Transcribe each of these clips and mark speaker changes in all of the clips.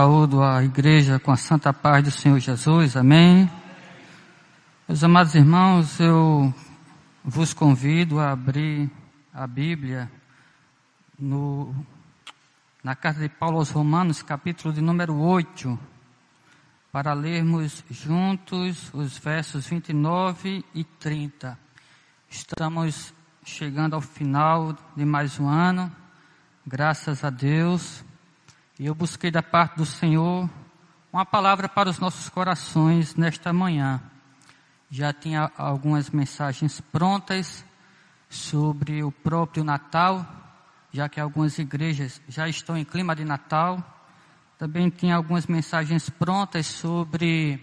Speaker 1: saúdo a igreja com a santa paz do Senhor Jesus, amém. Meus amados irmãos, eu vos convido a abrir a Bíblia no, na carta de Paulo aos Romanos, capítulo de número 8, para lermos juntos os versos 29 e 30. Estamos chegando ao final de mais um ano, graças a Deus. E eu busquei da parte do Senhor uma palavra para os nossos corações nesta manhã. Já tinha algumas mensagens prontas sobre o próprio Natal, já que algumas igrejas já estão em clima de Natal. Também tinha algumas mensagens prontas sobre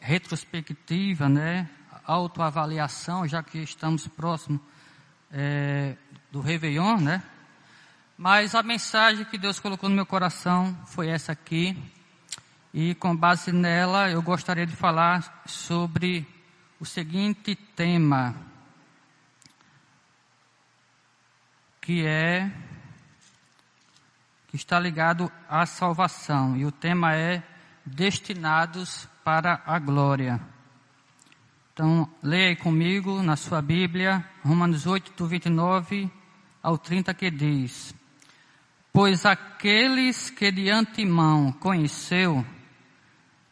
Speaker 1: retrospectiva, né? Autoavaliação, já que estamos próximos é, do Réveillon, né? Mas a mensagem que Deus colocou no meu coração foi essa aqui. E com base nela, eu gostaria de falar sobre o seguinte tema, que é que está ligado à salvação, e o tema é destinados para a glória. Então, leia comigo na sua Bíblia, Romanos 8, do 29 ao 30, que diz: Pois aqueles que de antemão conheceu,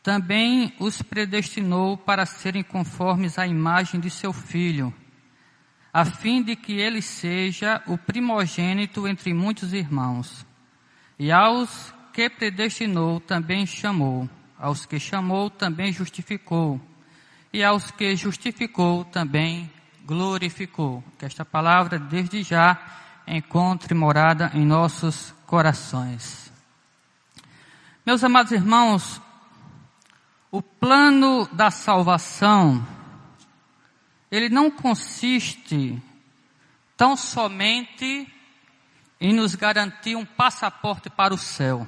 Speaker 1: também os predestinou para serem conformes à imagem de seu filho, a fim de que ele seja o primogênito entre muitos irmãos. E aos que predestinou também chamou, aos que chamou também justificou, e aos que justificou também glorificou. Que esta palavra desde já encontre morada em nossos corações. Meus amados irmãos, o plano da salvação, ele não consiste tão somente em nos garantir um passaporte para o céu.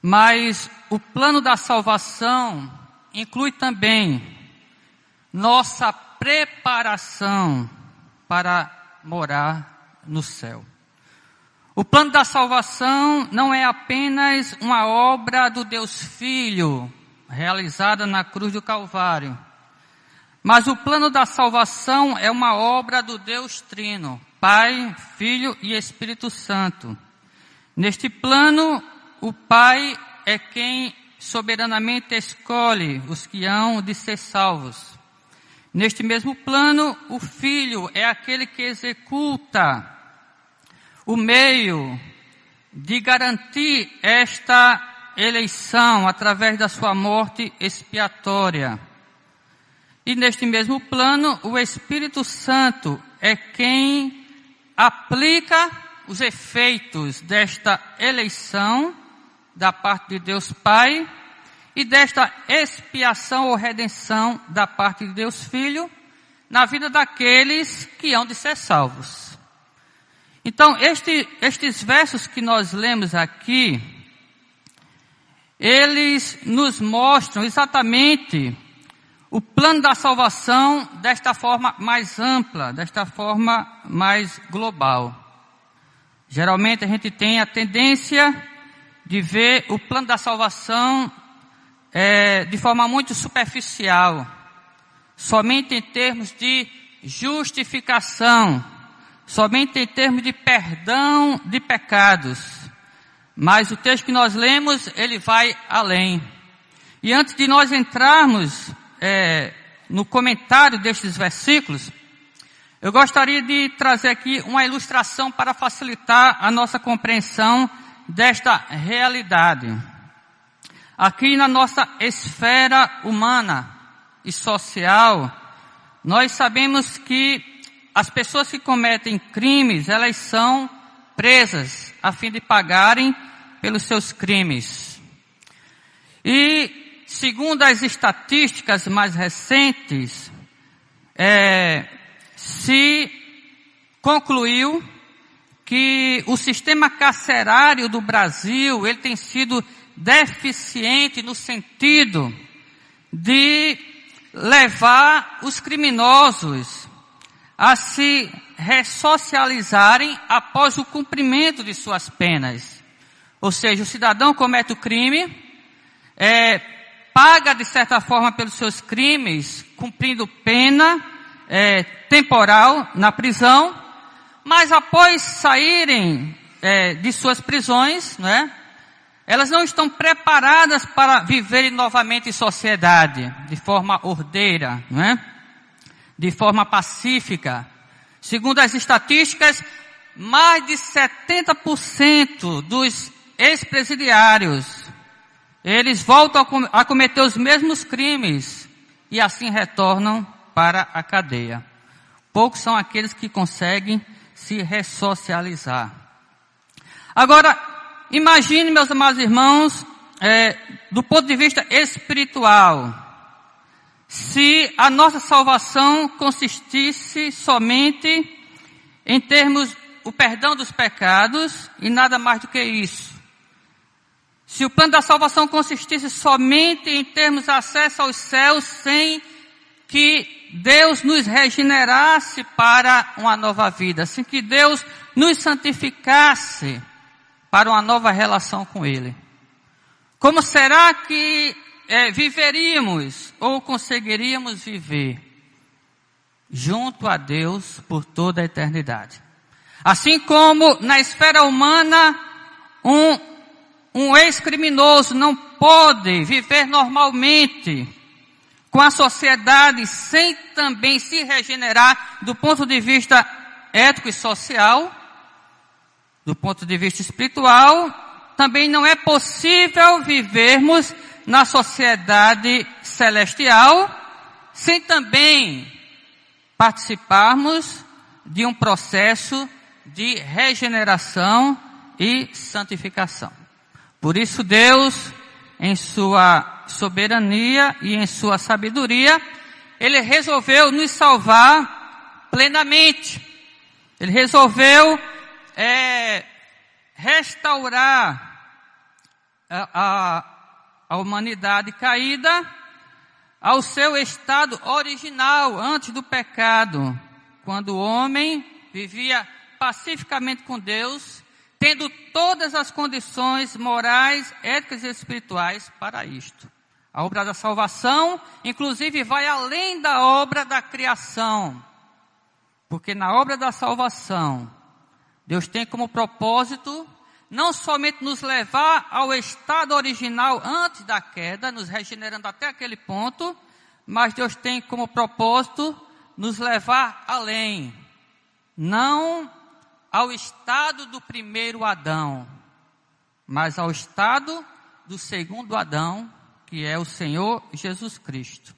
Speaker 1: Mas o plano da salvação inclui também nossa preparação para morar no céu. O plano da salvação não é apenas uma obra do Deus Filho, realizada na cruz do Calvário. Mas o plano da salvação é uma obra do Deus Trino, Pai, Filho e Espírito Santo. Neste plano, o Pai é quem soberanamente escolhe os que hão de ser salvos. Neste mesmo plano, o filho é aquele que executa o meio de garantir esta eleição através da sua morte expiatória. E neste mesmo plano, o Espírito Santo é quem aplica os efeitos desta eleição da parte de Deus Pai e desta expiação ou redenção da parte de Deus Filho na vida daqueles que hão de ser salvos. Então, este, estes versos que nós lemos aqui, eles nos mostram exatamente o plano da salvação desta forma mais ampla, desta forma mais global. Geralmente a gente tem a tendência de ver o plano da salvação é, de forma muito superficial, somente em termos de justificação, somente em termos de perdão de pecados. Mas o texto que nós lemos, ele vai além. E antes de nós entrarmos é, no comentário destes versículos, eu gostaria de trazer aqui uma ilustração para facilitar a nossa compreensão desta realidade. Aqui na nossa esfera humana e social, nós sabemos que as pessoas que cometem crimes, elas são presas a fim de pagarem pelos seus crimes. E segundo as estatísticas mais recentes, é, se concluiu que o sistema carcerário do Brasil ele tem sido deficiente no sentido de levar os criminosos a se ressocializarem após o cumprimento de suas penas. Ou seja, o cidadão comete o crime, é, paga de certa forma pelos seus crimes, cumprindo pena é, temporal na prisão, mas após saírem é, de suas prisões, não é? Elas não estão preparadas para viverem novamente em sociedade, de forma ordeira, não é? de forma pacífica. Segundo as estatísticas, mais de 70% dos ex-presidiários eles voltam a cometer os mesmos crimes e assim retornam para a cadeia. Poucos são aqueles que conseguem se ressocializar. Agora, imagine, meus amados irmãos, é, do ponto de vista espiritual, se a nossa salvação consistisse somente em termos o perdão dos pecados e nada mais do que isso. Se o plano da salvação consistisse somente em termos acesso aos céus sem que Deus nos regenerasse para uma nova vida, sem que Deus nos santificasse para uma nova relação com Ele. Como será que é, viveríamos ou conseguiríamos viver junto a Deus por toda a eternidade? Assim como na esfera humana, um um ex-criminoso não pode viver normalmente com a sociedade sem também se regenerar do ponto de vista ético e social, do ponto de vista espiritual, também não é possível vivermos na sociedade celestial sem também participarmos de um processo de regeneração e santificação. Por isso Deus, em sua soberania e em sua sabedoria, Ele resolveu nos salvar plenamente. Ele resolveu é, restaurar a, a, a humanidade caída ao seu estado original antes do pecado, quando o homem vivia pacificamente com Deus tendo todas as condições morais, éticas e espirituais para isto. A obra da salvação, inclusive, vai além da obra da criação. Porque na obra da salvação, Deus tem como propósito não somente nos levar ao estado original antes da queda, nos regenerando até aquele ponto, mas Deus tem como propósito nos levar além. Não ao estado do primeiro Adão, mas ao estado do segundo Adão, que é o Senhor Jesus Cristo.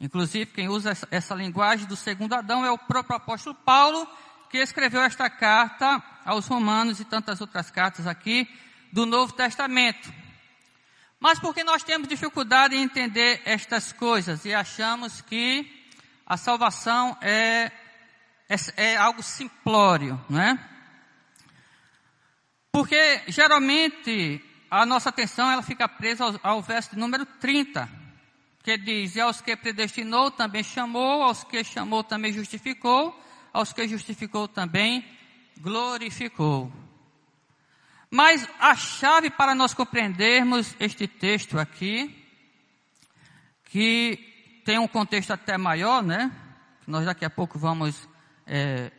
Speaker 1: Inclusive, quem usa essa, linguagem do segundo Adão é o próprio apóstolo Paulo, que escreveu esta carta aos Romanos e tantas outras cartas aqui do Novo Testamento. Mas porque nós temos dificuldade em entender estas coisas e achamos que a salvação é é, é algo simplório, não é? Porque geralmente a nossa atenção ela fica presa ao, ao verso número 30, que diz: E aos que predestinou também chamou, aos que chamou também justificou, aos que justificou também glorificou. Mas a chave para nós compreendermos este texto aqui, que tem um contexto até maior, né? Nós daqui a pouco vamos é,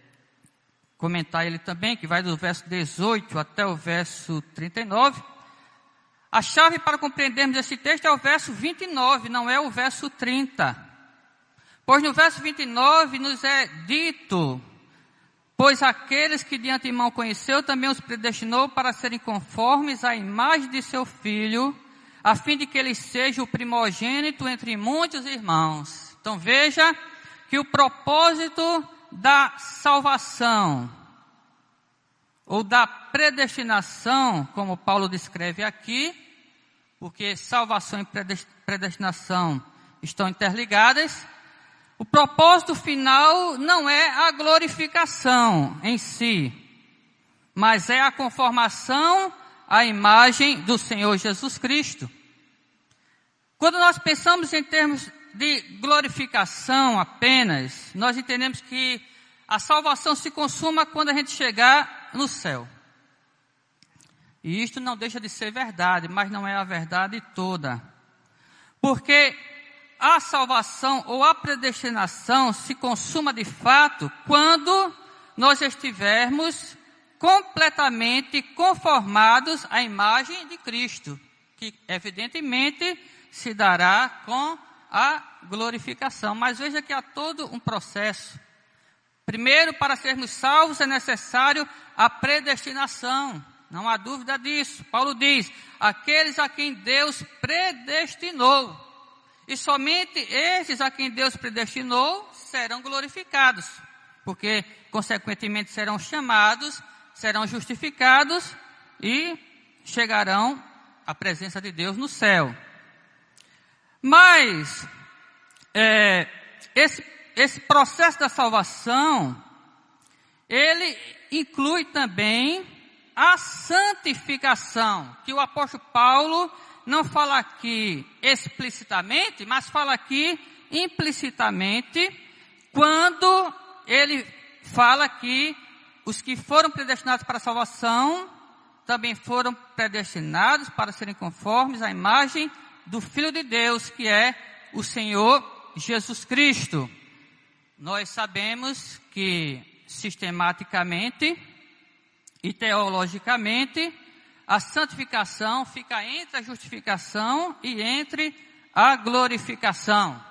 Speaker 1: comentar ele também, que vai do verso 18 até o verso 39. A chave para compreendermos esse texto é o verso 29, não é o verso 30. Pois no verso 29 nos é dito: Pois aqueles que de antemão conheceu também os predestinou para serem conformes à imagem de seu filho, a fim de que ele seja o primogênito entre muitos irmãos. Então veja que o propósito da salvação, ou da predestinação, como Paulo descreve aqui, porque salvação e predestinação estão interligadas, o propósito final não é a glorificação em si, mas é a conformação à imagem do Senhor Jesus Cristo. Quando nós pensamos em termos de glorificação apenas, nós entendemos que a salvação se consuma quando a gente chegar no céu. E isto não deixa de ser verdade, mas não é a verdade toda. Porque a salvação ou a predestinação se consuma de fato quando nós estivermos completamente conformados à imagem de Cristo, que evidentemente se dará com a glorificação. Mas veja que há todo um processo. Primeiro, para sermos salvos é necessário a predestinação. Não há dúvida disso. Paulo diz: aqueles a quem Deus predestinou. E somente esses a quem Deus predestinou serão glorificados, porque, consequentemente, serão chamados, serão justificados e chegarão à presença de Deus no céu. Mas, é, esse, esse processo da salvação, ele inclui também a santificação, que o apóstolo Paulo não fala aqui explicitamente, mas fala aqui implicitamente, quando ele fala que os que foram predestinados para a salvação também foram predestinados para serem conformes à imagem do Filho de Deus, que é o Senhor Jesus Cristo. Nós sabemos que sistematicamente e teologicamente a santificação fica entre a justificação e entre a glorificação.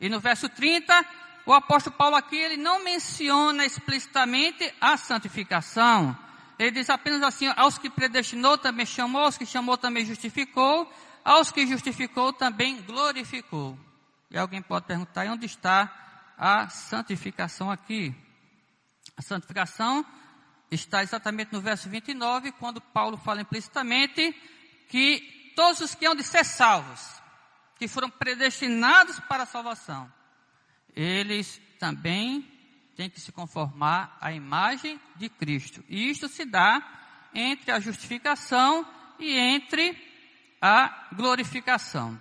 Speaker 1: E no verso 30, o apóstolo Paulo aqui, ele não menciona explicitamente a santificação. Ele diz apenas assim, aos que predestinou também chamou, aos que chamou também justificou, aos que justificou também glorificou. E alguém pode perguntar, onde está a santificação aqui? A santificação está exatamente no verso 29, quando Paulo fala implicitamente que todos os que hão de ser salvos, que foram predestinados para a salvação, eles também têm que se conformar à imagem de Cristo. E isto se dá entre a justificação e entre a glorificação.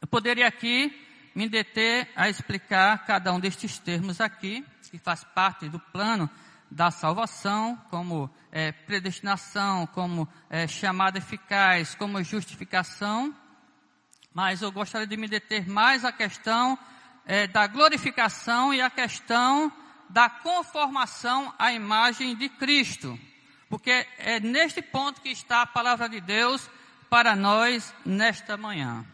Speaker 1: Eu poderia aqui me deter a explicar cada um destes termos aqui, que faz parte do plano da salvação, como é, predestinação, como é, chamada eficaz, como justificação, mas eu gostaria de me deter mais a questão é, da glorificação e a questão da conformação à imagem de Cristo, porque é neste ponto que está a palavra de Deus para nós nesta manhã.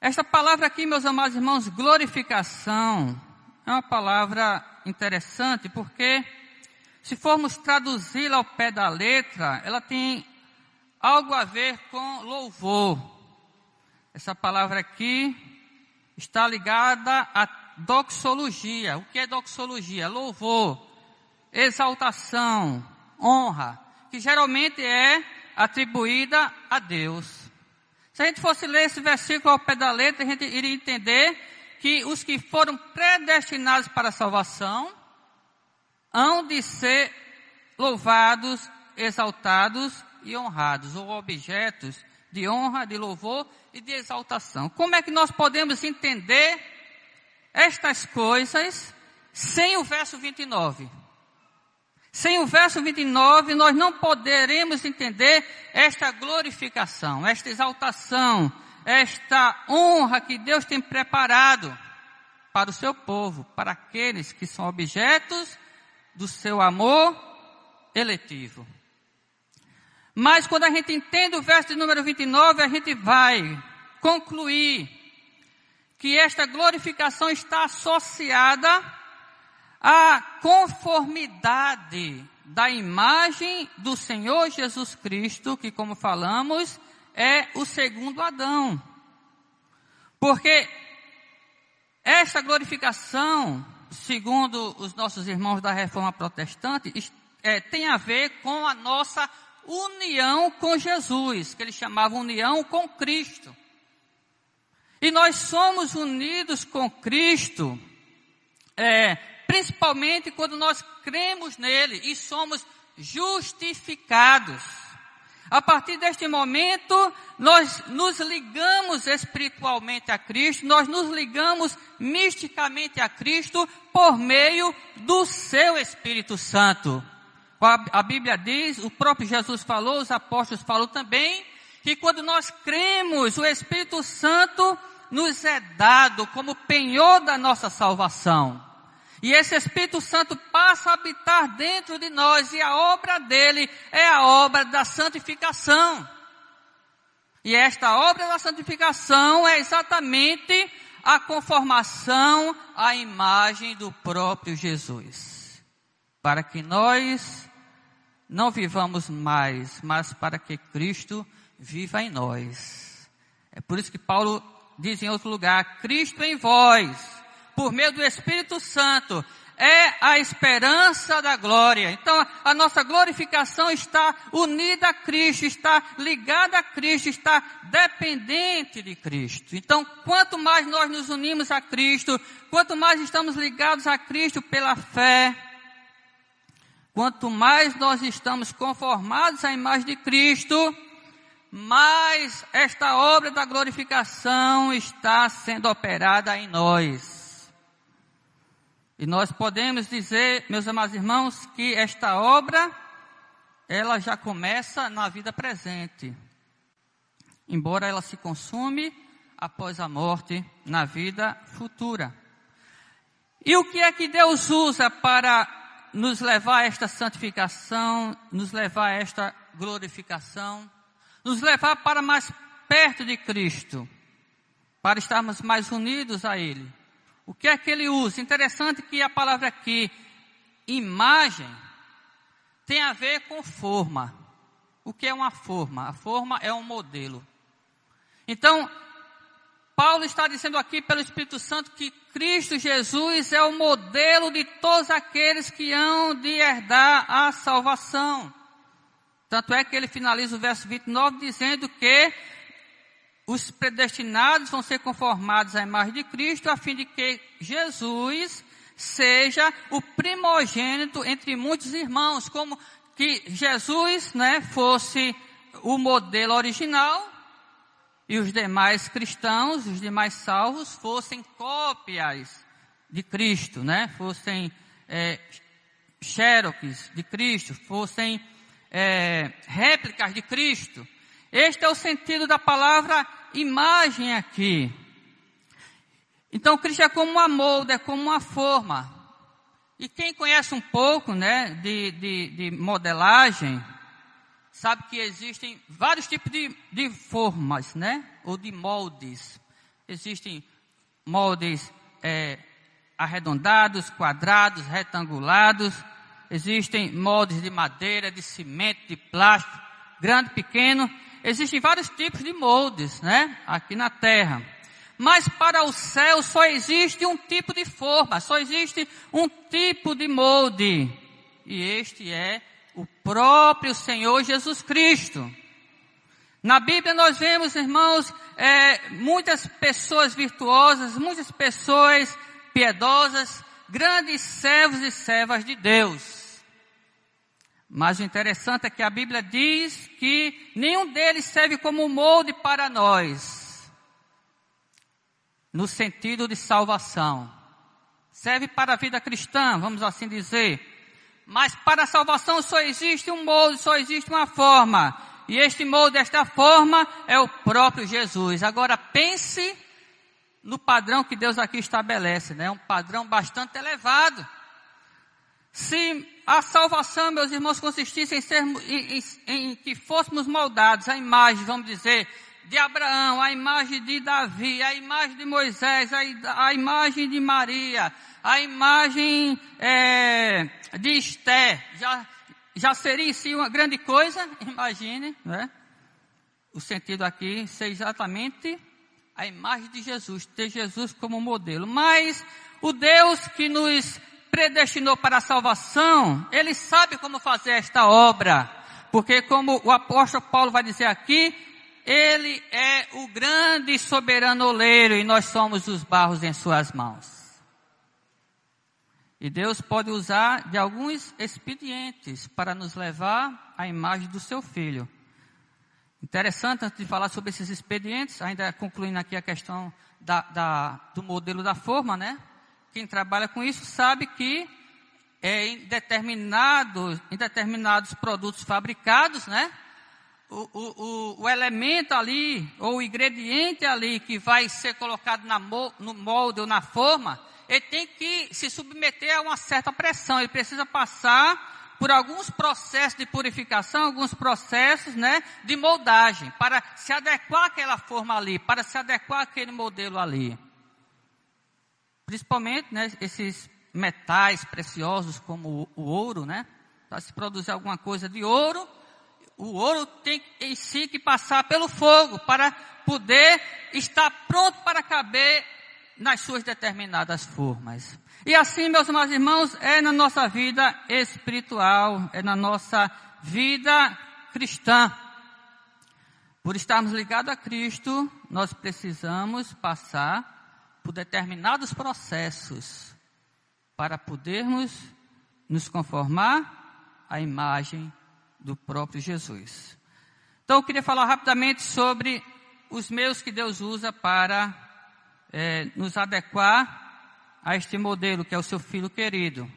Speaker 1: Esta palavra aqui, meus amados irmãos, glorificação, é uma palavra interessante porque, se formos traduzi-la ao pé da letra, ela tem algo a ver com louvor. Essa palavra aqui está ligada à doxologia. O que é doxologia? Louvor, exaltação, honra, que geralmente é atribuída a Deus. Se a gente fosse ler esse versículo ao pé da letra, a gente iria entender que os que foram predestinados para a salvação hão de ser louvados, exaltados e honrados, ou objetos de honra, de louvor e de exaltação. Como é que nós podemos entender estas coisas sem o verso 29? Sem o verso 29, nós não poderemos entender esta glorificação, esta exaltação, esta honra que Deus tem preparado para o seu povo, para aqueles que são objetos do seu amor eletivo. Mas quando a gente entende o verso de número 29, a gente vai concluir que esta glorificação está associada à conformidade da imagem do Senhor Jesus Cristo, que como falamos, é o segundo Adão. Porque esta glorificação, segundo os nossos irmãos da reforma protestante, é, tem a ver com a nossa união com Jesus, que eles chamavam união com Cristo. E nós somos unidos com Cristo, é, principalmente quando nós cremos nele e somos justificados. A partir deste momento, nós nos ligamos espiritualmente a Cristo, nós nos ligamos misticamente a Cristo por meio do seu Espírito Santo. A Bíblia diz, o próprio Jesus falou, os apóstolos falaram também, que quando nós cremos, o Espírito Santo nos é dado como penhor da nossa salvação. E esse Espírito Santo passa a habitar dentro de nós e a obra dele é a obra da santificação. E esta obra da santificação é exatamente a conformação à imagem do próprio Jesus. Para que nós não vivamos mais, mas para que Cristo viva em nós. É por isso que Paulo diz em outro lugar: Cristo em vós, por meio do Espírito Santo, é a esperança da glória. Então, a nossa glorificação está unida a Cristo, está ligada a Cristo, está dependente de Cristo. Então, quanto mais nós nos unimos a Cristo, quanto mais estamos ligados a Cristo pela fé, quanto mais nós estamos conformados à imagem de Cristo, mais esta obra da glorificação está sendo operada em nós. E nós podemos dizer, meus amados irmãos, que esta obra, ela já começa na vida presente. Embora ela se consume após a morte na vida futura. E o que é que Deus usa para nos levar a esta santificação, nos levar a esta glorificação, nos levar para mais perto de Cristo, para estarmos mais unidos a Ele? O que é que ele usa? Interessante que a palavra aqui, imagem, tem a ver com forma. O que é uma forma? A forma é um modelo. Então, Paulo está dizendo aqui pelo Espírito Santo que Cristo Jesus é o modelo de todos aqueles que hão de herdar a salvação. Tanto é que ele finaliza o verso 29 dizendo que os predestinados vão ser conformados à imagem de Cristo, a fim de que Jesus seja o primogênito entre muitos irmãos, como que Jesus, né, fosse o modelo original e os demais cristãos, os demais salvos, fossem cópias de Cristo, né, fossem é, de Cristo, fossem é, réplicas de Cristo. Este é o sentido da palavra imagem aqui. Então, Cristo é como uma molda, é como uma forma. E quem conhece um pouco, né, de, de, de modelagem, sabe que existem vários tipos de, de formas, né, ou de moldes. Existem moldes é, arredondados, quadrados, retangulados. Existem moldes de madeira, de cimento, de plástico, grande, pequeno. Existem vários tipos de moldes, né? Aqui na Terra. Mas para o céu só existe um tipo de forma, só existe um tipo de molde. E este é o próprio Senhor Jesus Cristo. Na Bíblia nós vemos, irmãos, é, muitas pessoas virtuosas, muitas pessoas piedosas, grandes servos e servas de Deus. Mas o interessante é que a Bíblia diz que nenhum deles serve como molde para nós, no sentido de salvação. Serve para a vida cristã, vamos assim dizer. Mas para a salvação só existe um molde, só existe uma forma. E este molde, esta forma, é o próprio Jesus. Agora pense no padrão que Deus aqui estabelece, né? Um padrão bastante elevado. Se a salvação, meus irmãos, consistisse em, em, em, em que fôssemos moldados a imagem, vamos dizer, de Abraão, a imagem de Davi, a imagem de Moisés, a, a imagem de Maria, a imagem é, de Esté, já, já seria em si uma grande coisa, imagine, né? O sentido aqui ser exatamente a imagem de Jesus, ter Jesus como modelo. Mas o Deus que nos predestinou para a salvação, ele sabe como fazer esta obra. Porque como o apóstolo Paulo vai dizer aqui, ele é o grande soberano oleiro e nós somos os barros em suas mãos. E Deus pode usar de alguns expedientes para nos levar à imagem do seu filho. Interessante, antes de falar sobre esses expedientes, ainda concluindo aqui a questão da, da, do modelo da forma, né? Quem trabalha com isso sabe que é, em, determinados, em determinados produtos fabricados, né? O, o, o, elemento ali, ou o ingrediente ali que vai ser colocado na, no molde ou na forma, ele tem que se submeter a uma certa pressão, ele precisa passar por alguns processos de purificação, alguns processos, né, de moldagem, para se adequar àquela forma ali, para se adequar àquele modelo ali. Principalmente, né, esses metais preciosos como o, o ouro, né, para se produzir alguma coisa de ouro, o ouro tem em si que passar pelo fogo para poder estar pronto para caber nas suas determinadas formas. E assim, meus amados irmãos, é na nossa vida espiritual, é na nossa vida cristã. Por estarmos ligados a Cristo, nós precisamos passar por determinados processos para podermos nos conformar à imagem do próprio Jesus. Então eu queria falar rapidamente sobre os meios que Deus usa para é, nos adequar a este modelo que é o seu filho querido.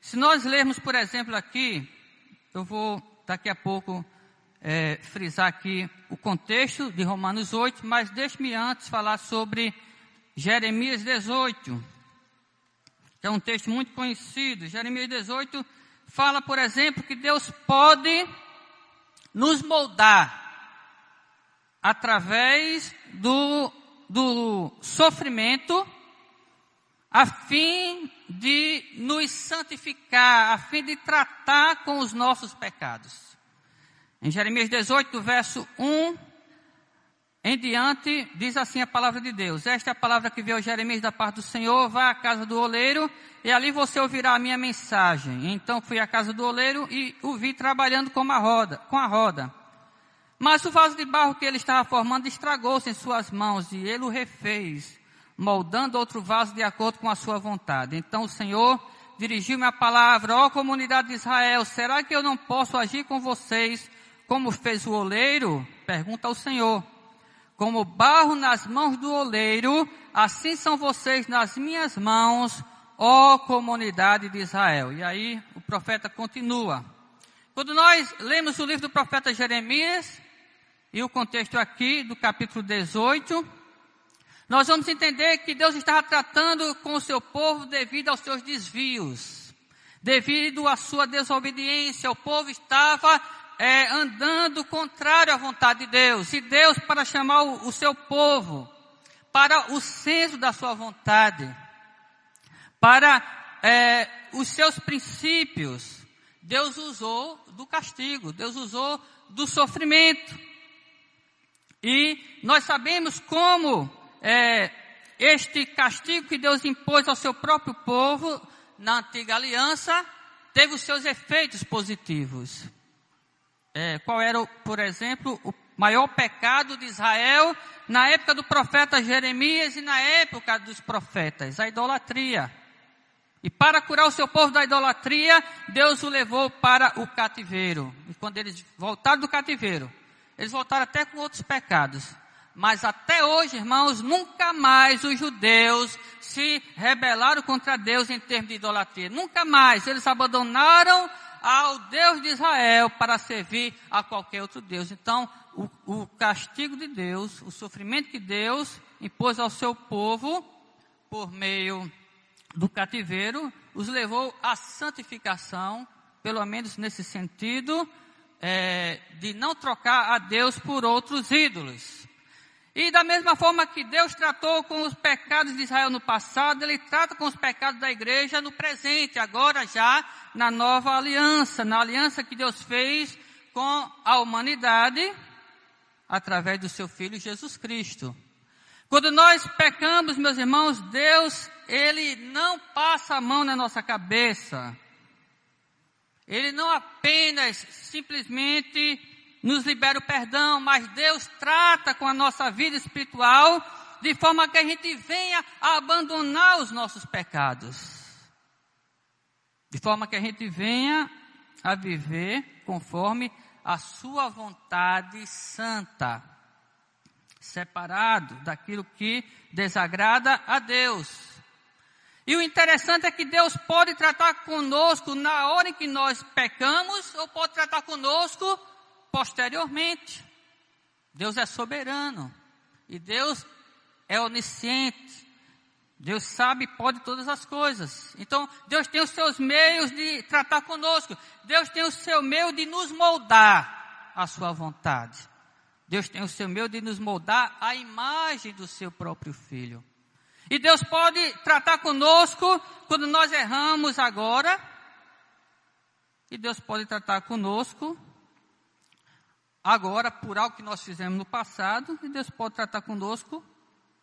Speaker 1: Se nós lermos, por exemplo, aqui, eu vou daqui a pouco é, frisar aqui o contexto de Romanos 8, mas deixe-me antes falar sobre Jeremias 18, que é um texto muito conhecido. Jeremias 18 fala, por exemplo, que Deus pode nos moldar através do, do sofrimento, a fim de nos santificar, a fim de tratar com os nossos pecados. Em Jeremias 18, verso 1 em diante, diz assim a palavra de Deus. Esta é a palavra que veio Jeremias da parte do Senhor. Vá à casa do oleiro e ali você ouvirá a minha mensagem. Então fui à casa do oleiro e o vi trabalhando com a roda, com a roda. Mas o vaso de barro que ele estava formando estragou-se em suas mãos e ele o refez, moldando outro vaso de acordo com a sua vontade. Então o Senhor dirigiu-me a palavra, ó comunidade de Israel, será que eu não posso agir com vocês como fez o oleiro? Pergunta ao Senhor. Como barro nas mãos do oleiro, assim são vocês nas minhas mãos, ó comunidade de Israel. E aí o profeta continua. Quando nós lemos o livro do profeta Jeremias, e o contexto aqui do capítulo 18, nós vamos entender que Deus estava tratando com o seu povo devido aos seus desvios, devido à sua desobediência. O povo estava é, andando contrário à vontade de Deus. E Deus, para chamar o, o seu povo para o senso da sua vontade, para é, os seus princípios, Deus usou do castigo, Deus usou do sofrimento. E nós sabemos como é, este castigo que Deus impôs ao seu próprio povo na antiga aliança teve os seus efeitos positivos é, qual era, por exemplo, o maior pecado de Israel na época do profeta Jeremias e na época dos profetas, a idolatria. E para curar o seu povo da idolatria, Deus o levou para o cativeiro. E quando eles voltaram do cativeiro, eles voltaram até com outros pecados. Mas até hoje, irmãos, nunca mais os judeus se rebelaram contra Deus em termos de idolatria. Nunca mais. Eles abandonaram ao Deus de Israel para servir a qualquer outro Deus. Então, o, o castigo de Deus, o sofrimento que Deus impôs ao seu povo por meio do cativeiro, os levou à santificação, pelo menos nesse sentido, é, de não trocar a Deus por outros ídolos. E da mesma forma que Deus tratou com os pecados de Israel no passado, Ele trata com os pecados da igreja no presente, agora já na nova aliança, na aliança que Deus fez com a humanidade através do seu Filho Jesus Cristo. Quando nós pecamos, meus irmãos, Deus, Ele não passa a mão na nossa cabeça. Ele não apenas simplesmente nos libera o perdão, mas Deus trata com a nossa vida espiritual de forma que a gente venha a abandonar os nossos pecados. De forma que a gente venha a viver conforme a sua vontade santa, separado daquilo que desagrada a Deus. E o interessante é que Deus pode tratar conosco na hora em que nós pecamos, ou pode tratar conosco posteriormente. Deus é soberano. E Deus é onisciente. Deus sabe e pode todas as coisas. Então, Deus tem os seus meios de tratar conosco. Deus tem o seu meio de nos moldar à sua vontade. Deus tem o seu meio de nos moldar à imagem do seu próprio filho. E Deus pode tratar conosco quando nós erramos agora. E Deus pode tratar conosco agora por algo que nós fizemos no passado. E Deus pode tratar conosco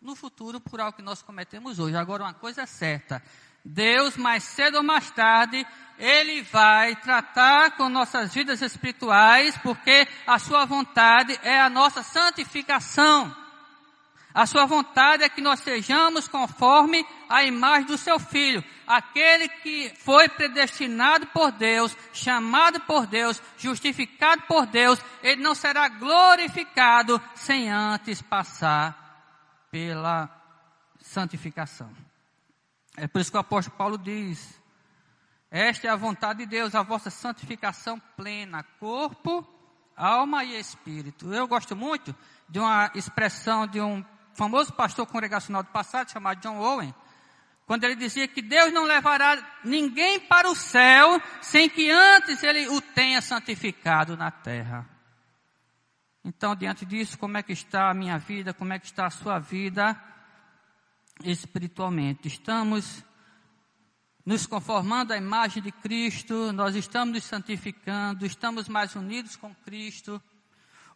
Speaker 1: no futuro por algo que nós cometemos hoje. Agora, uma coisa é certa: Deus, mais cedo ou mais tarde, Ele vai tratar com nossas vidas espirituais, porque a Sua vontade é a nossa santificação. A Sua vontade é que nós sejamos conforme a imagem do Seu Filho, aquele que foi predestinado por Deus, chamado por Deus, justificado por Deus, Ele não será glorificado sem antes passar pela santificação. É por isso que o apóstolo Paulo diz: Esta é a vontade de Deus, a vossa santificação plena, corpo, alma e espírito. Eu gosto muito de uma expressão de um famoso pastor congregacional do passado, chamado John Owen, quando ele dizia que Deus não levará ninguém para o céu sem que antes ele o tenha santificado na terra. Então, diante disso, como é que está a minha vida? Como é que está a sua vida espiritualmente? Estamos nos conformando à imagem de Cristo, nós estamos nos santificando, estamos mais unidos com Cristo.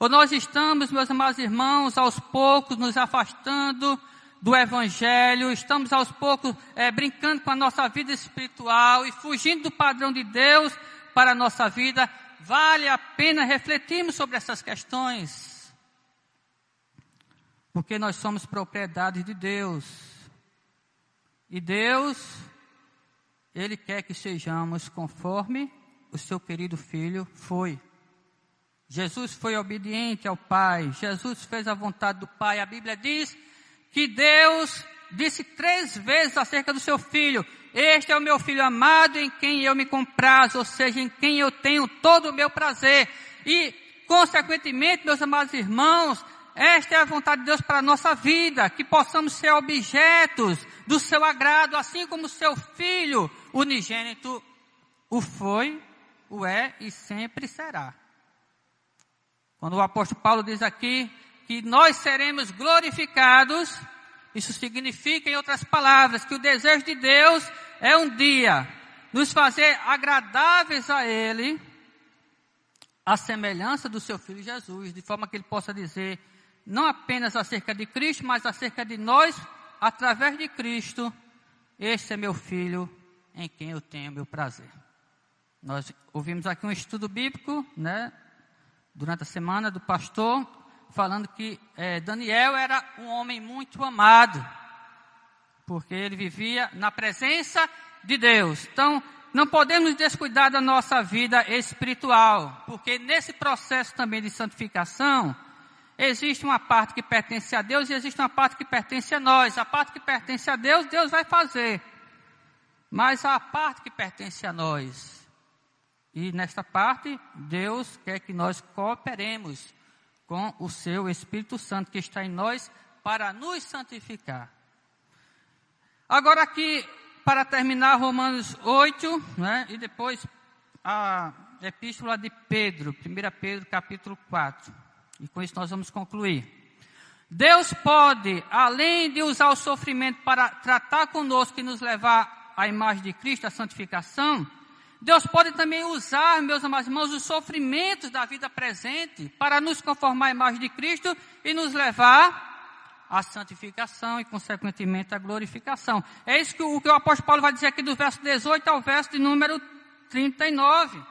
Speaker 1: Ou nós estamos, meus amados irmãos, aos poucos nos afastando do Evangelho, estamos aos poucos é, brincando com a nossa vida espiritual e fugindo do padrão de Deus para a nossa vida vale a pena refletirmos sobre essas questões. Porque nós somos propriedade de Deus. E Deus, Ele quer que sejamos conforme o seu querido filho foi. Jesus foi obediente ao Pai, Jesus fez a vontade do Pai. A Bíblia diz que Deus disse três vezes acerca do seu filho: Este é o meu filho amado em quem eu me comprazo, ou seja, em quem eu tenho todo o meu prazer. E, consequentemente, meus amados irmãos, esta é a vontade de Deus para a nossa vida, que possamos ser objetos do seu agrado, assim como seu filho unigênito o foi, o é e sempre será. Quando o apóstolo Paulo diz aqui que nós seremos glorificados isso significa, em outras palavras, que o desejo de Deus é um dia nos fazer agradáveis a Ele, a semelhança do seu Filho Jesus, de forma que Ele possa dizer não apenas acerca de Cristo, mas acerca de nós, através de Cristo, este é meu Filho em quem eu tenho meu prazer. Nós ouvimos aqui um estudo bíblico, né, durante a semana do pastor, falando que é, Daniel era um homem muito amado, porque ele vivia na presença de Deus. Então, não podemos descuidar da nossa vida espiritual, porque nesse processo também de santificação, existe uma parte que pertence a Deus e existe uma parte que pertence a nós. A parte que pertence a Deus, Deus vai fazer. Mas a parte que pertence a nós, e nesta parte, Deus quer que nós cooperemos com o seu Espírito Santo que está em nós para nos santificar. Agora aqui, para terminar Romanos 8, né, e depois a epístola de Pedro, 1 Pedro capítulo 4. E com isso nós vamos concluir. Deus pode, além de usar o sofrimento para tratar conosco e nos levar à imagem de Cristo, a santificação, Deus pode também usar, meus amados irmãos, os sofrimentos da vida presente para nos conformar à imagem de Cristo e nos levar à santificação e, consequentemente, à glorificação. É isso que o, que o apóstolo Paulo vai dizer aqui do verso 18 ao verso de número 39.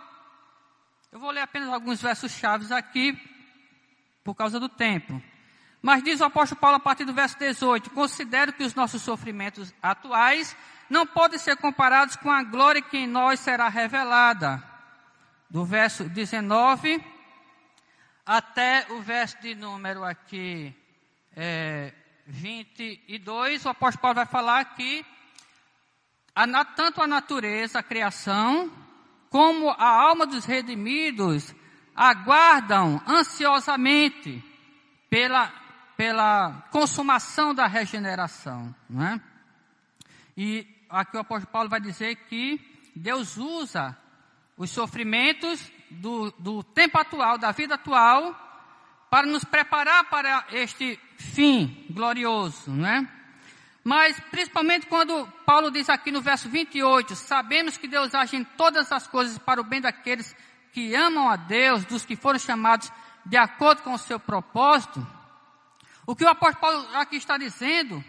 Speaker 1: Eu vou ler apenas alguns versos chaves aqui, por causa do tempo. Mas diz o apóstolo Paulo a partir do verso 18: Considero que os nossos sofrimentos atuais não podem ser comparados com a glória que em nós será revelada. Do verso 19 até o verso de número aqui é, 22, o apóstolo Paulo vai falar que a, tanto a natureza, a criação, como a alma dos redimidos aguardam ansiosamente pela, pela consumação da regeneração. Não é? E aqui o apóstolo Paulo vai dizer que Deus usa os sofrimentos do, do tempo atual, da vida atual, para nos preparar para este fim glorioso, não é? Mas, principalmente quando Paulo diz aqui no verso 28, sabemos que Deus age em todas as coisas para o bem daqueles que amam a Deus, dos que foram chamados de acordo com o seu propósito. O que o apóstolo Paulo aqui está dizendo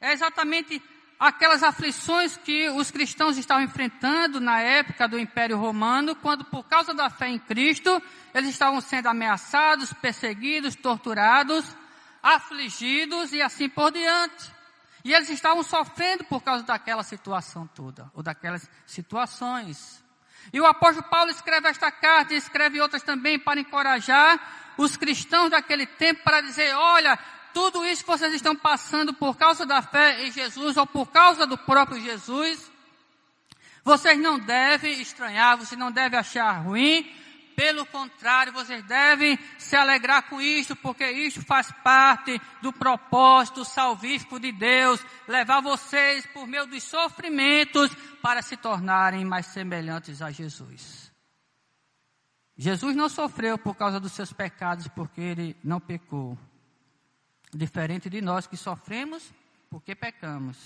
Speaker 1: é exatamente aquelas aflições que os cristãos estavam enfrentando na época do Império Romano, quando por causa da fé em Cristo, eles estavam sendo ameaçados, perseguidos, torturados, afligidos e assim por diante. E eles estavam sofrendo por causa daquela situação toda, ou daquelas situações. E o apóstolo Paulo escreve esta carta e escreve outras também para encorajar os cristãos daquele tempo para dizer, olha, tudo isso que vocês estão passando por causa da fé em Jesus ou por causa do próprio Jesus, vocês não devem estranhar, vocês não devem achar ruim, pelo contrário, vocês devem se alegrar com isto, porque isto faz parte do propósito salvífico de Deus, levar vocês por meio dos sofrimentos para se tornarem mais semelhantes a Jesus. Jesus não sofreu por causa dos seus pecados, porque ele não pecou. Diferente de nós que sofremos porque pecamos.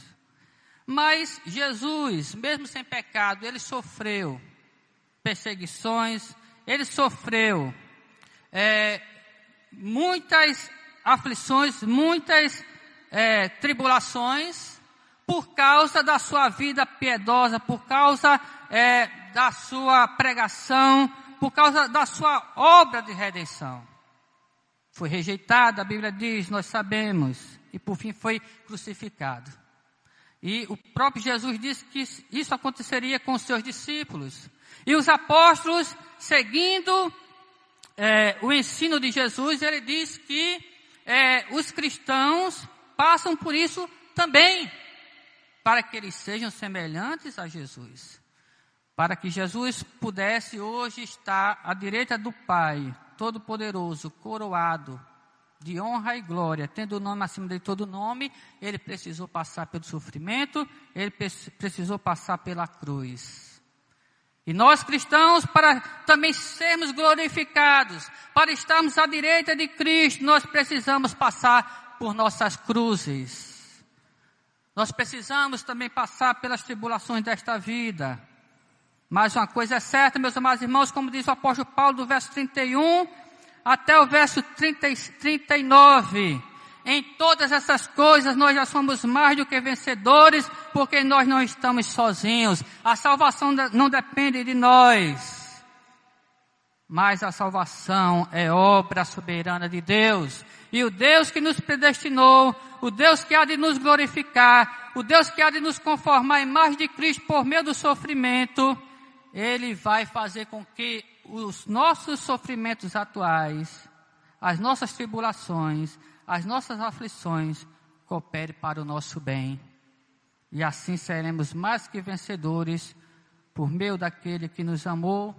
Speaker 1: Mas Jesus, mesmo sem pecado, ele sofreu perseguições, ele sofreu é, muitas aflições, muitas é, tribulações, por causa da sua vida piedosa, por causa é, da sua pregação, por causa da sua obra de redenção. Foi rejeitado, a Bíblia diz, nós sabemos, e por fim foi crucificado. E o próprio Jesus disse que isso aconteceria com os seus discípulos. E os apóstolos, seguindo é, o ensino de Jesus, ele diz que é, os cristãos passam por isso também, para que eles sejam semelhantes a Jesus. Para que Jesus pudesse hoje estar à direita do Pai, Todo-Poderoso, coroado de honra e glória, tendo o nome acima de todo nome, ele precisou passar pelo sofrimento, ele precisou passar pela cruz. E nós cristãos, para também sermos glorificados, para estarmos à direita de Cristo, nós precisamos passar por nossas cruzes. Nós precisamos também passar pelas tribulações desta vida. Mas uma coisa é certa, meus amados irmãos, como diz o apóstolo Paulo, do verso 31 até o verso 30, 39. Em todas essas coisas nós já somos mais do que vencedores, porque nós não estamos sozinhos. A salvação não depende de nós. Mas a salvação é obra soberana de Deus. E o Deus que nos predestinou, o Deus que há de nos glorificar, o Deus que há de nos conformar em mais de Cristo por meio do sofrimento, ele vai fazer com que os nossos sofrimentos atuais, as nossas tribulações, as nossas aflições cooperem para o nosso bem. E assim seremos mais que vencedores por meio daquele que nos amou.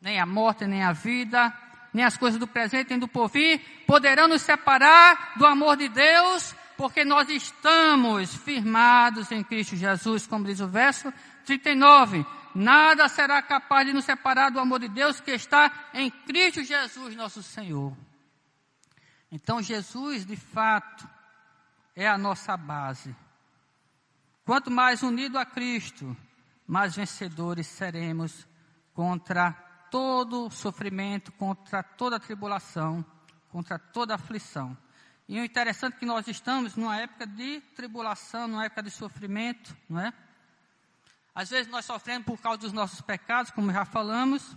Speaker 1: Nem a morte, nem a vida, nem as coisas do presente, nem do porvir poderão nos separar do amor de Deus, porque nós estamos firmados em Cristo Jesus, como diz o verso 39 nada será capaz de nos separar do amor de Deus que está em Cristo Jesus, nosso Senhor. Então, Jesus, de fato, é a nossa base. Quanto mais unido a Cristo, mais vencedores seremos contra todo sofrimento, contra toda tribulação, contra toda aflição. E o interessante é que nós estamos numa época de tribulação, numa época de sofrimento, não é? Às vezes nós sofremos por causa dos nossos pecados, como já falamos.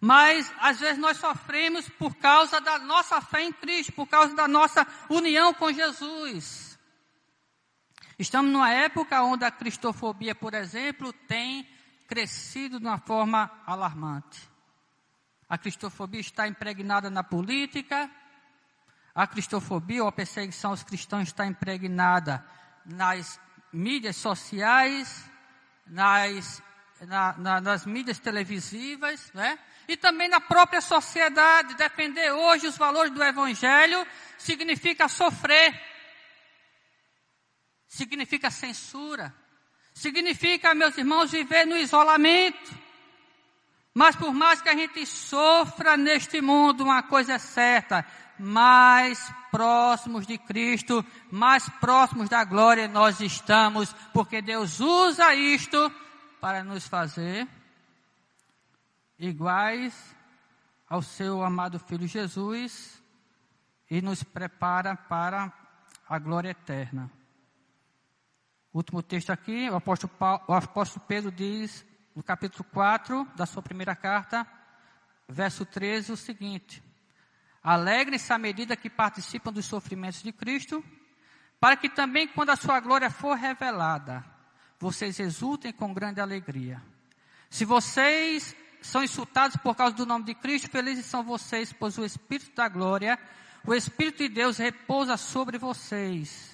Speaker 1: Mas às vezes nós sofremos por causa da nossa fé em Cristo, por causa da nossa união com Jesus. Estamos numa época onde a cristofobia, por exemplo, tem crescido de uma forma alarmante. A cristofobia está impregnada na política, a cristofobia ou a perseguição aos cristãos está impregnada nas mídias sociais, nas, na, na, nas mídias televisivas, né? E também na própria sociedade. Defender hoje os valores do Evangelho significa sofrer, significa censura, significa, meus irmãos, viver no isolamento. Mas por mais que a gente sofra neste mundo, uma coisa é certa, mais próximos de Cristo, mais próximos da glória nós estamos, porque Deus usa isto para nos fazer iguais ao seu amado Filho Jesus e nos prepara para a glória eterna. Último texto aqui, o apóstolo, Paulo, o apóstolo Pedro diz, no capítulo 4 da sua primeira carta, verso 13, o seguinte: Alegrem-se à medida que participam dos sofrimentos de Cristo, para que também, quando a sua glória for revelada, vocês exultem com grande alegria. Se vocês são insultados por causa do nome de Cristo, felizes são vocês, pois o Espírito da glória, o Espírito de Deus repousa sobre vocês.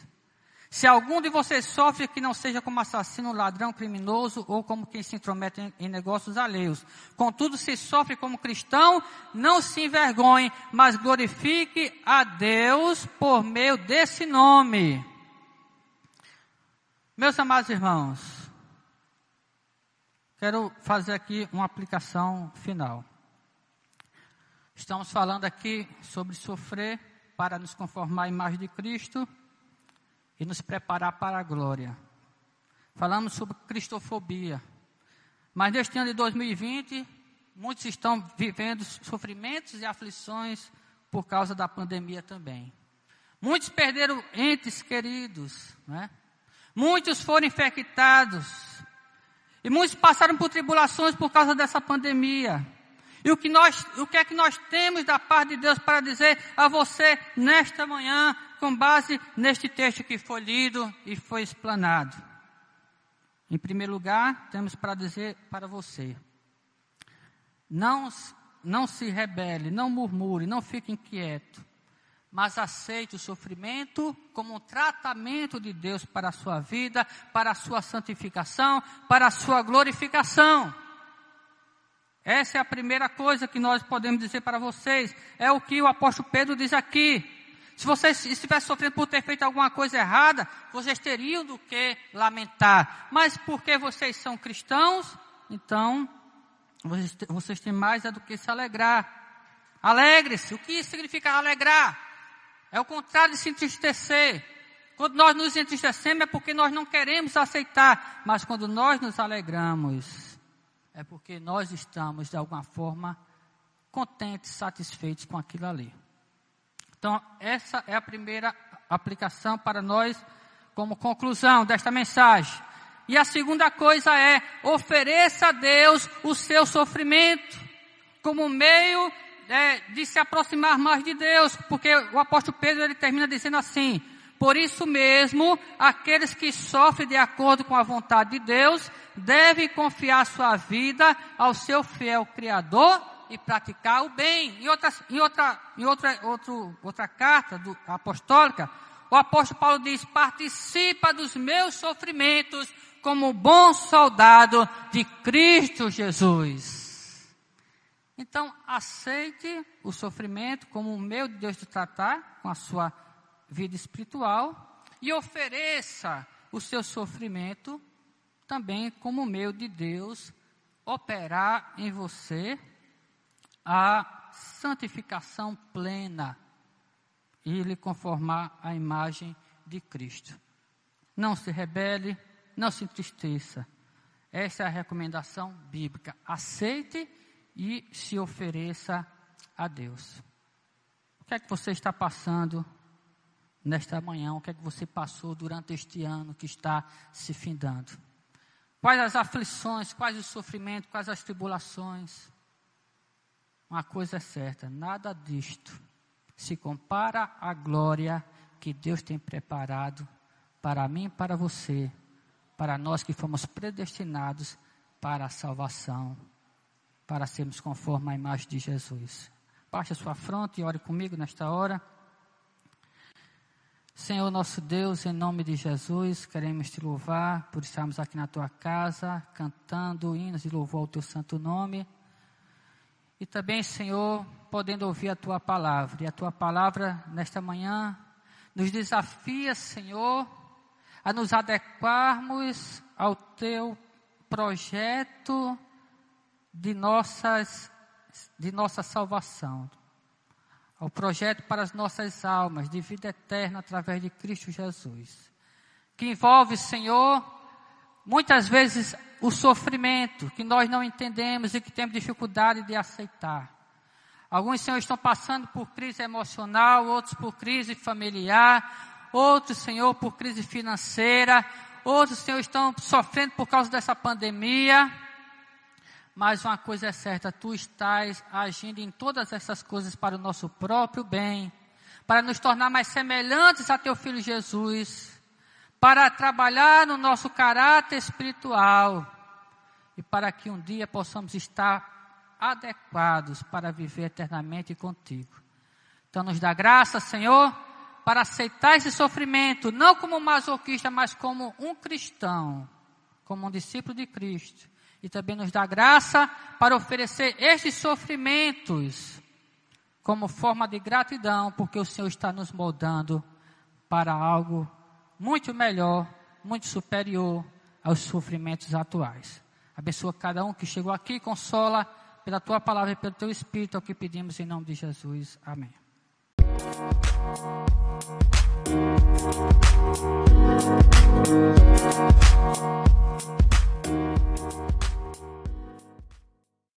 Speaker 1: Se algum de vocês sofre, que não seja como assassino, ladrão, criminoso ou como quem se intromete em, em negócios alheios. Contudo, se sofre como cristão, não se envergonhe, mas glorifique a Deus por meio desse nome. Meus amados irmãos, quero fazer aqui uma aplicação final. Estamos falando aqui sobre sofrer para nos conformar à imagem de Cristo e nos preparar para a glória. Falamos sobre cristofobia. Mas neste ano de 2020, muitos estão vivendo sofrimentos e aflições por causa da pandemia também. Muitos perderam entes queridos, né? Muitos foram infectados. E muitos passaram por tribulações por causa dessa pandemia. E o que, nós, o que é que nós temos da parte de Deus para dizer a você nesta manhã, com base neste texto que foi lido e foi explanado? Em primeiro lugar, temos para dizer para você: não, não se rebele, não murmure, não fique inquieto, mas aceite o sofrimento como um tratamento de Deus para a sua vida, para a sua santificação, para a sua glorificação. Essa é a primeira coisa que nós podemos dizer para vocês. É o que o apóstolo Pedro diz aqui. Se vocês estivessem sofrendo por ter feito alguma coisa errada, vocês teriam do que lamentar. Mas porque vocês são cristãos, então vocês, vocês têm mais é do que se alegrar. Alegre-se. O que significa alegrar? É o contrário de se entristecer. Quando nós nos entristecemos é porque nós não queremos aceitar. Mas quando nós nos alegramos, é porque nós estamos, de alguma forma, contentes, satisfeitos com aquilo ali. Então, essa é a primeira aplicação para nós, como conclusão desta mensagem. E a segunda coisa é, ofereça a Deus o seu sofrimento, como meio é, de se aproximar mais de Deus, porque o apóstolo Pedro ele termina dizendo assim: por isso mesmo, aqueles que sofrem de acordo com a vontade de Deus devem confiar sua vida ao seu fiel Criador e praticar o bem. Em outra, em outra, em outra, outro, outra carta do, apostólica, o apóstolo Paulo diz: participa dos meus sofrimentos como bom soldado de Cristo Jesus. Então, aceite o sofrimento como o meio de Deus de tratar com a sua vida espiritual e ofereça o seu sofrimento também como meio de Deus operar em você a santificação plena e lhe conformar à imagem de Cristo. Não se rebele, não se entristeça. Essa é a recomendação bíblica. Aceite e se ofereça a Deus. O que é que você está passando nesta manhã, o que é que você passou durante este ano que está se findando. Quais as aflições, quais os sofrimentos, quais as tribulações. Uma coisa é certa, nada disto se compara à glória que Deus tem preparado para mim e para você, para nós que fomos predestinados para a salvação, para sermos conforme a imagem de Jesus. Baixe a sua fronte e ore comigo nesta hora. Senhor nosso Deus, em nome de Jesus, queremos te louvar por estarmos aqui na tua casa, cantando hinos de louvor ao teu santo nome. E também, Senhor, podendo ouvir a tua palavra. E a tua palavra, nesta manhã, nos desafia, Senhor, a nos adequarmos ao teu projeto de, nossas, de nossa salvação, ao projeto para as nossas almas de vida eterna através de Cristo Jesus, que envolve, Senhor, muitas vezes o sofrimento que nós não entendemos e que temos dificuldade de aceitar. Alguns, Senhor, estão passando por crise emocional, outros por crise familiar, outros, Senhor, por crise financeira, outros, Senhor, estão sofrendo por causa dessa pandemia. Mas uma coisa é certa, tu estás agindo em todas essas coisas para o nosso próprio bem, para nos tornar mais semelhantes a teu filho Jesus, para trabalhar no nosso caráter espiritual e para que um dia possamos estar adequados para viver eternamente contigo. Então nos dá graça, Senhor, para aceitar esse sofrimento, não como um masoquista, mas como um cristão, como um discípulo de Cristo e também nos dá graça para oferecer estes sofrimentos como forma de gratidão, porque o Senhor está nos moldando para algo muito melhor, muito superior aos sofrimentos atuais. Abençoa cada um que chegou aqui, consola pela tua palavra e pelo teu espírito, é o que pedimos em nome de Jesus. Amém. Música